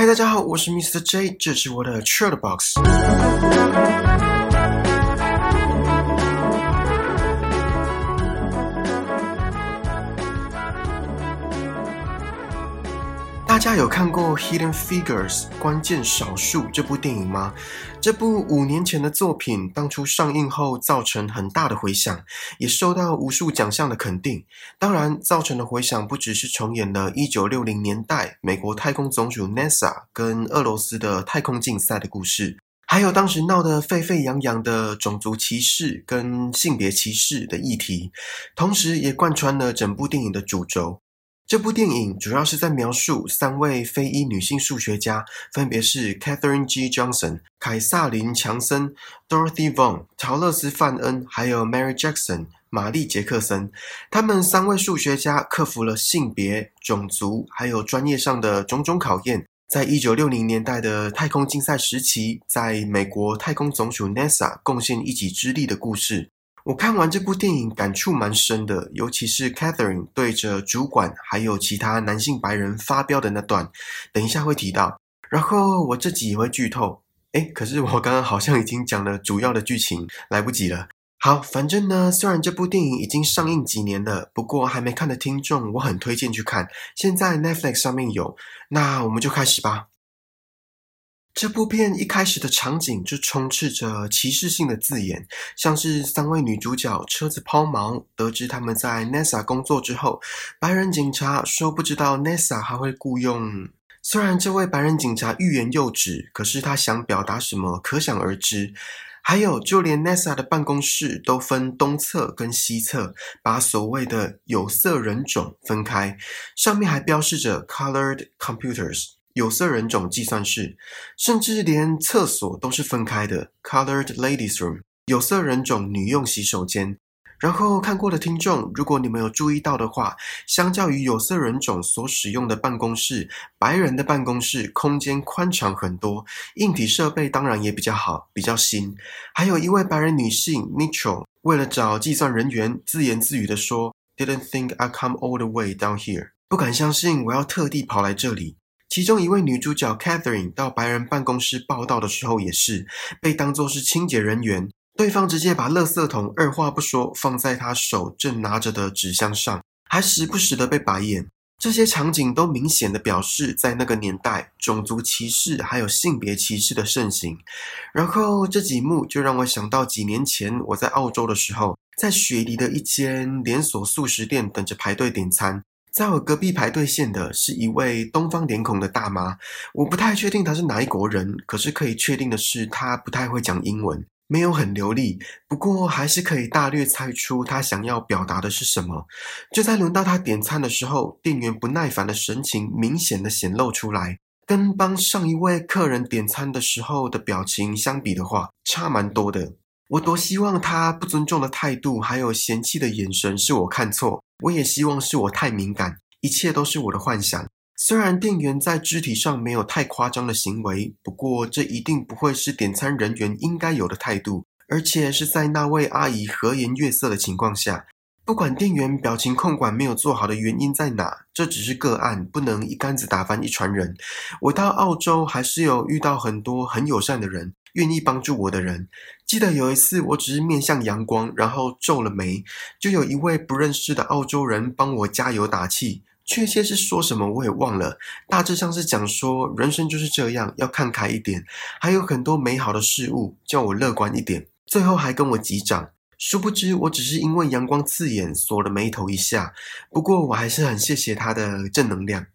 嗨，大家好，我是 Mr. J，这是我的 Chill Box。 大家有看过《Hidden Figures》关键少数这部电影吗？这部五年前的作品，当初上映后造成很大的回响，也受到无数奖项的肯定。当然，造成的回响不只是重演了1960年代美国太空总署 NASA 跟俄罗斯的太空竞赛的故事，还有当时闹得沸沸扬扬的种族歧视跟性别歧视的议题，同时也贯穿了整部电影的主轴。这部电影主要是在描述三位非裔女性数学家，分别是 Catherine G. Johnson、凯撒琳·强森、Dorothy Vaughan、陶勒斯·范恩，还有 Mary Jackson、玛丽·杰克森。他们三位数学家克服了性别、种族还有专业上的种种考验，在一九六零年代的太空竞赛时期，在美国太空总署 NASA 贡献一己之力的故事。我看完这部电影，感触蛮深的，尤其是 Catherine 对着主管还有其他男性白人发飙的那段，等一下会提到。然后我这集也会剧透，诶，可是我刚刚好像已经讲了主要的剧情，来不及了。好，反正呢，虽然这部电影已经上映几年了，不过还没看的听众，我很推荐去看，现在 Netflix 上面有。那我们就开始吧。这部片一开始的场景就充斥着歧视性的字眼，像是三位女主角车子抛锚，得知他们在 NASA 工作之后，白人警察说不知道 NASA 还会雇佣。虽然这位白人警察欲言又止，可是他想表达什么可想而知。还有，就连 NASA 的办公室都分东侧跟西侧，把所谓的有色人种分开，上面还标示着 Colored Computers。有色人种计算室，甚至连厕所都是分开的，Colored Ladies Room，有色人种女用洗手间。然后看过的听众，如果你们有注意到的话，相较于有色人种所使用的办公室，白人的办公室空间宽敞很多，硬体设备当然也比较好，比较新。还有一位白人女性 Mitchell，为了找计算人员，自言自语的说：“Didn't think I come all the way down here，不敢相信我要特地跑来这里。”其中一位女主角 Catherine 到白人办公室报道的时候，也是被当作是清洁人员。对方直接把垃圾桶二话不说放在她手正拿着的纸箱上，还时不时的被白眼。这些场景都明显的表示，在那个年代，种族歧视还有性别歧视的盛行。然后这几幕就让我想到几年前我在澳洲的时候，在雪梨的一间连锁素食店等着排队点餐。在我隔壁排队线的是一位东方脸孔的大妈，我不太确定她是哪一国人，可是可以确定的是，她不太会讲英文，没有很流利，不过还是可以大略猜出她想要表达的是什么。就在轮到她点餐的时候，店员不耐烦的神情明显的显露出来，跟帮上一位客人点餐的时候的表情相比的话，差蛮多的。我多希望他不尊重的态度，还有嫌弃的眼神是我看错，我也希望是我太敏感，一切都是我的幻想。虽然店员在肢体上没有太夸张的行为，不过这一定不会是点餐人员应该有的态度，而且是在那位阿姨和颜悦色的情况下。不管店员表情控管没有做好的原因在哪，这只是个案，不能一竿子打翻一船人。我到澳洲还是有遇到很多很友善的人。愿意帮助我的人，记得有一次，我只是面向阳光，然后皱了眉，就有一位不认识的澳洲人帮我加油打气。确切是说什么我也忘了，大致上是讲说人生就是这样，要看开一点，还有很多美好的事物，叫我乐观一点。最后还跟我击掌，殊不知我只是因为阳光刺眼，锁了眉头一下。不过我还是很谢谢他的正能量。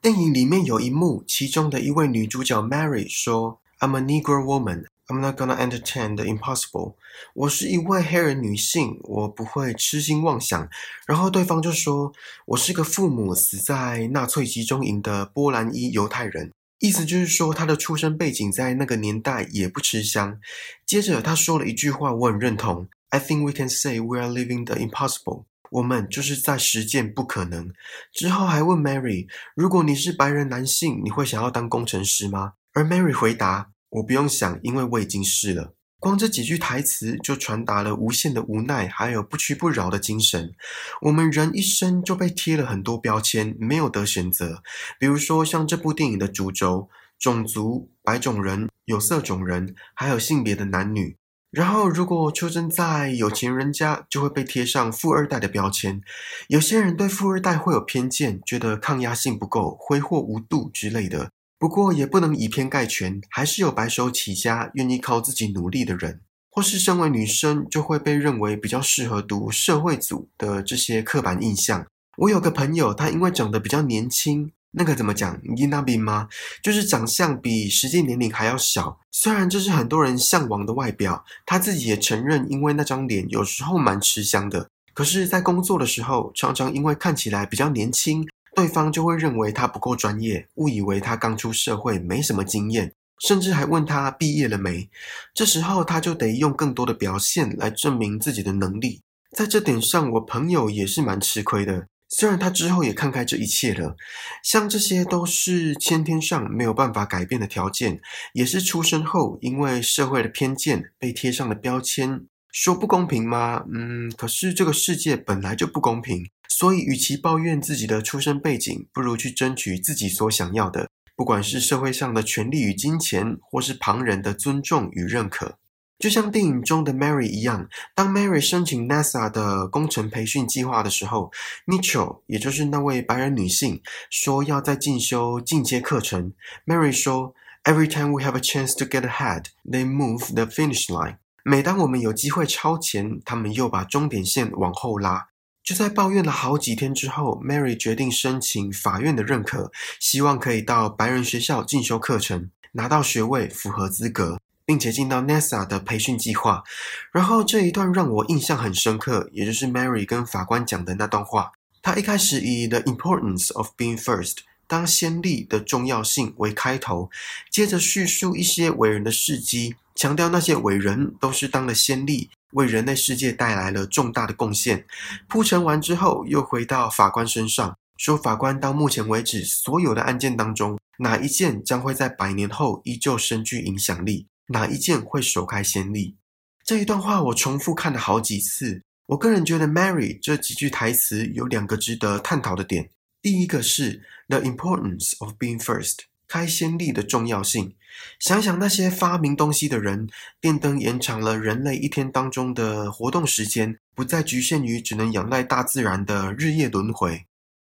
电影里面有一幕，其中的一位女主角 Mary 说。I'm a Negro woman. I'm not gonna entertain the impossible. 我是一位黑人女性，我不会痴心妄想。然后对方就说：“我是个父母死在纳粹集中营的波兰裔犹太人。”意思就是说，他的出生背景在那个年代也不吃香。接着他说了一句话，我很认同：“I think we can say we are living the impossible。”我们就是在实践不可能。之后还问 Mary：“ 如果你是白人男性，你会想要当工程师吗？”而 Mary 回答：“我不用想，因为我已经是了。”光这几句台词就传达了无限的无奈，还有不屈不挠的精神。我们人一生就被贴了很多标签，没有得选择。比如说，像这部电影的主轴——种族、白种人、有色种人，还有性别的男女。然后，如果出生在有钱人家，就会被贴上富二代的标签。有些人对富二代会有偏见，觉得抗压性不够、挥霍无度之类的。不过也不能以偏概全，还是有白手起家、愿意靠自己努力的人，或是身为女生就会被认为比较适合读社会组的这些刻板印象。我有个朋友，他因为长得比较年轻，那个怎么讲 i n a b i 吗？就是长相比实际年龄还要小。虽然这是很多人向往的外表，他自己也承认，因为那张脸有时候蛮吃香的。可是，在工作的时候，常常因为看起来比较年轻。对方就会认为他不够专业，误以为他刚出社会没什么经验，甚至还问他毕业了没。这时候他就得用更多的表现来证明自己的能力。在这点上，我朋友也是蛮吃亏的。虽然他之后也看开这一切了，像这些都是先天上没有办法改变的条件，也是出生后因为社会的偏见被贴上的标签。说不公平吗？嗯，可是这个世界本来就不公平。所以，与其抱怨自己的出身背景，不如去争取自己所想要的，不管是社会上的权利与金钱，或是旁人的尊重与认可。就像电影中的 Mary 一样，当 Mary 申请 NASA 的工程培训计划的时候，Mitchell 也就是那位白人女性说要在进修进阶课程。Mary 说：“Every time we have a chance to get ahead, they move the finish line。”每当我们有机会超前，他们又把终点线往后拉。就在抱怨了好几天之后，Mary 决定申请法院的认可，希望可以到白人学校进修课程，拿到学位，符合资格，并且进到 NASA 的培训计划。然后这一段让我印象很深刻，也就是 Mary 跟法官讲的那段话。他一开始以 The importance of being first 当先例的重要性为开头，接着叙述一些伟人的事迹，强调那些伟人都是当了先例。为人类世界带来了重大的贡献。铺陈完之后，又回到法官身上，说法官到目前为止所有的案件当中，哪一件将会在百年后依旧深具影响力？哪一件会首开先例？这一段话我重复看了好几次。我个人觉得，Mary 这几句台词有两个值得探讨的点。第一个是 The importance of being first。开先例的重要性，想想那些发明东西的人，电灯延长了人类一天当中的活动时间，不再局限于只能仰赖大自然的日夜轮回。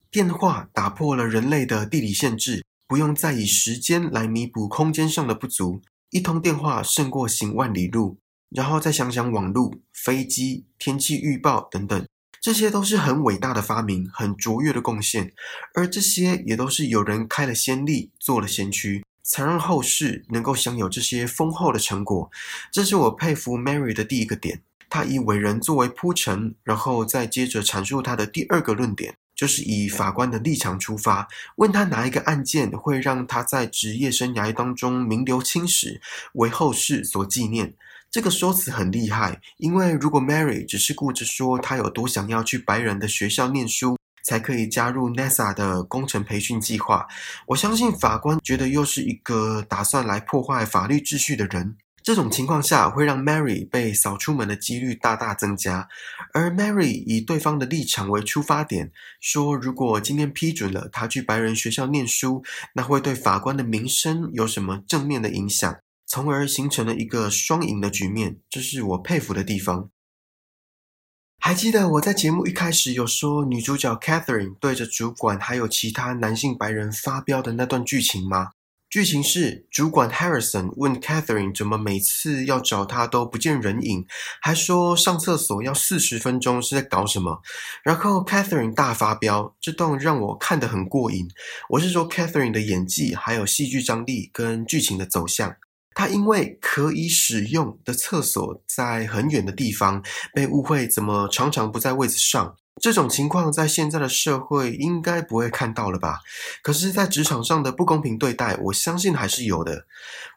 电话打破了人类的地理限制，不用再以时间来弥补空间上的不足，一通电话胜过行万里路。然后再想想网路、飞机、天气预报等等。这些都是很伟大的发明，很卓越的贡献，而这些也都是有人开了先例，做了先驱，才让后世能够享有这些丰厚的成果。这是我佩服 Mary 的第一个点，他以伟人作为铺陈，然后再接着阐述他的第二个论点，就是以法官的立场出发，问他哪一个案件会让他在职业生涯当中名留青史，为后世所纪念。这个说辞很厉害，因为如果 Mary 只是顾着说她有多想要去白人的学校念书，才可以加入 NASA 的工程培训计划，我相信法官觉得又是一个打算来破坏法律秩序的人。这种情况下会让 Mary 被扫出门的几率大大增加。而 Mary 以对方的立场为出发点，说如果今天批准了他去白人学校念书，那会对法官的名声有什么正面的影响？从而形成了一个双赢的局面，这是我佩服的地方。还记得我在节目一开始有说女主角 Catherine 对着主管还有其他男性白人发飙的那段剧情吗？剧情是主管 Harrison 问 Catherine 怎么每次要找他都不见人影，还说上厕所要四十分钟是在搞什么？然后 Catherine 大发飙，这段让我看得很过瘾。我是说 Catherine 的演技，还有戏剧张力跟剧情的走向。他因为可以使用的厕所在很远的地方，被误会怎么常常不在位子上。这种情况在现在的社会应该不会看到了吧？可是，在职场上的不公平对待，我相信还是有的。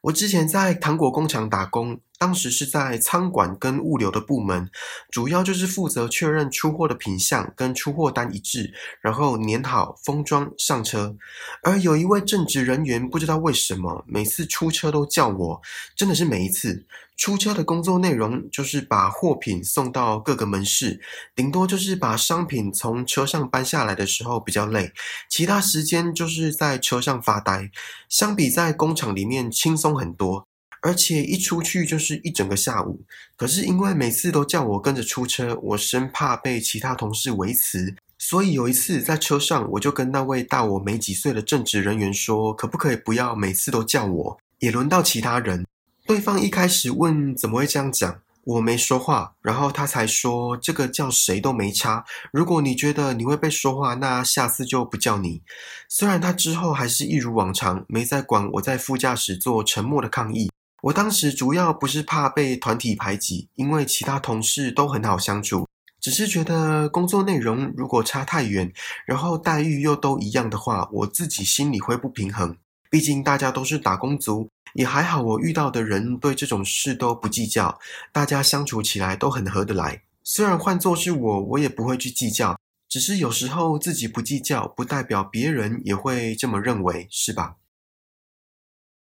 我之前在糖果工厂打工，当时是在仓管跟物流的部门，主要就是负责确认出货的品相跟出货单一致，然后粘好封装上车。而有一位正职人员，不知道为什么每次出车都叫我，真的是每一次出车的工作内容就是把货品送到各个门市，顶多就是把商品从车上搬下来的时候比较累，其他时间就是在车上发呆。相比在工厂里面轻松很多。而且一出去就是一整个下午，可是因为每次都叫我跟着出车，我生怕被其他同事维持，所以有一次在车上，我就跟那位大我没几岁的正职人员说，可不可以不要每次都叫我，也轮到其他人。对方一开始问怎么会这样讲，我没说话，然后他才说这个叫谁都没差，如果你觉得你会被说话，那下次就不叫你。虽然他之后还是一如往常，没再管我在副驾驶做沉默的抗议。我当时主要不是怕被团体排挤，因为其他同事都很好相处，只是觉得工作内容如果差太远，然后待遇又都一样的话，我自己心里会不平衡。毕竟大家都是打工族，也还好，我遇到的人对这种事都不计较，大家相处起来都很合得来。虽然换作是我，我也不会去计较，只是有时候自己不计较，不代表别人也会这么认为，是吧？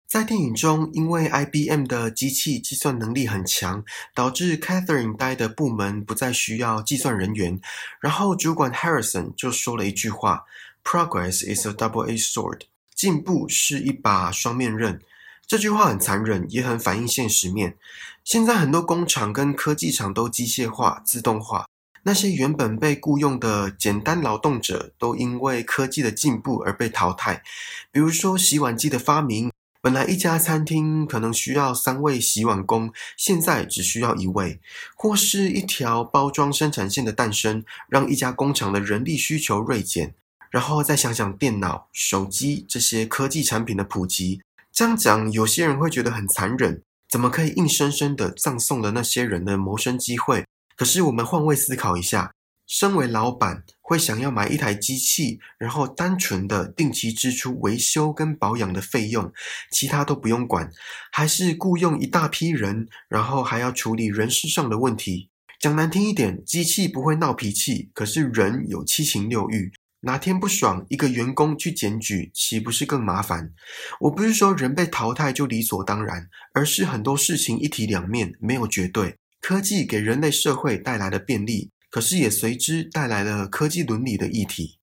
在电影中，因为 IBM 的机器计算能力很强，导致 Catherine 待的部门不再需要计算人员。然后主管 Harrison 就说了一句话：“Progress is a double-edged sword。”进步是一把双面刃。这句话很残忍，也很反映现实面。现在很多工厂跟科技厂都机械化、自动化，那些原本被雇佣的简单劳动者，都因为科技的进步而被淘汰。比如说洗碗机的发明。本来一家餐厅可能需要三位洗碗工，现在只需要一位；或是一条包装生产线的诞生，让一家工厂的人力需求锐减。然后再想想电脑、手机这些科技产品的普及，这样讲有些人会觉得很残忍，怎么可以硬生生的葬送了那些人的谋生机会？可是我们换位思考一下。身为老板，会想要买一台机器，然后单纯的定期支出维修跟保养的费用，其他都不用管，还是雇佣一大批人，然后还要处理人事上的问题？讲难听一点，机器不会闹脾气，可是人有七情六欲，哪天不爽，一个员工去检举，岂不是更麻烦？我不是说人被淘汰就理所当然，而是很多事情一体两面，没有绝对。科技给人类社会带来的便利。可是也随之带来了科技伦理的议题。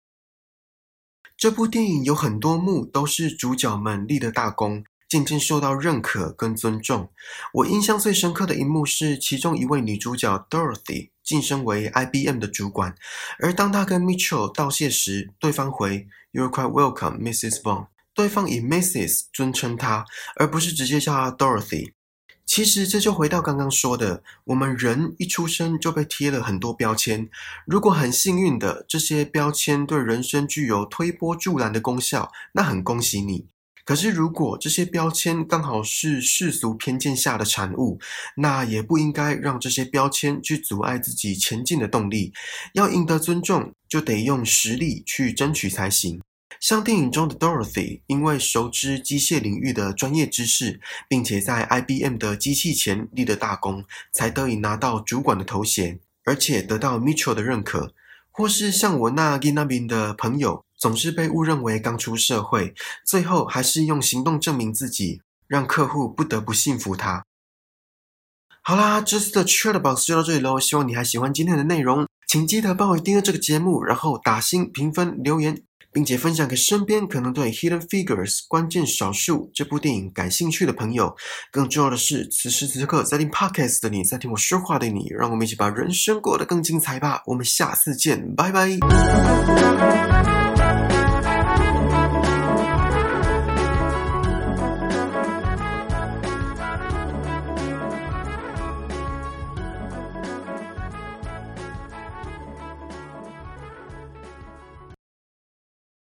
这部电影有很多幕都是主角们立的大功，渐渐受到认可跟尊重。我印象最深刻的一幕是，其中一位女主角 Dorothy 晋升为 IBM 的主管，而当她跟 Mitchell 道谢时，对方回 You are quite welcome, Mrs. Bond"，对方以 Mrs. 尊称她，而不是直接叫她 Dorothy。其实这就回到刚刚说的，我们人一出生就被贴了很多标签。如果很幸运的这些标签对人生具有推波助澜的功效，那很恭喜你。可是如果这些标签刚好是世俗偏见下的产物，那也不应该让这些标签去阻碍自己前进的动力。要赢得尊重，就得用实力去争取才行。像电影中的 Dorothy，因为熟知机械领域的专业知识，并且在 IBM 的机器前立了大功，才得以拿到主管的头衔，而且得到 Mitchell 的认可。或是像我那 g i n a b i n 的朋友，总是被误认为刚出社会，最后还是用行动证明自己，让客户不得不信服他。好啦，这次的 Chat Box 就到这里喽，希望你还喜欢今天的内容，请记得帮我订阅这个节目，然后打星评分留言。并且分享给身边可能对《Hidden Figures》关键少数这部电影感兴趣的朋友。更重要的是，此时此刻在听 Podcast 的你，在听我说话的你，让我们一起把人生过得更精彩吧！我们下次见，拜拜。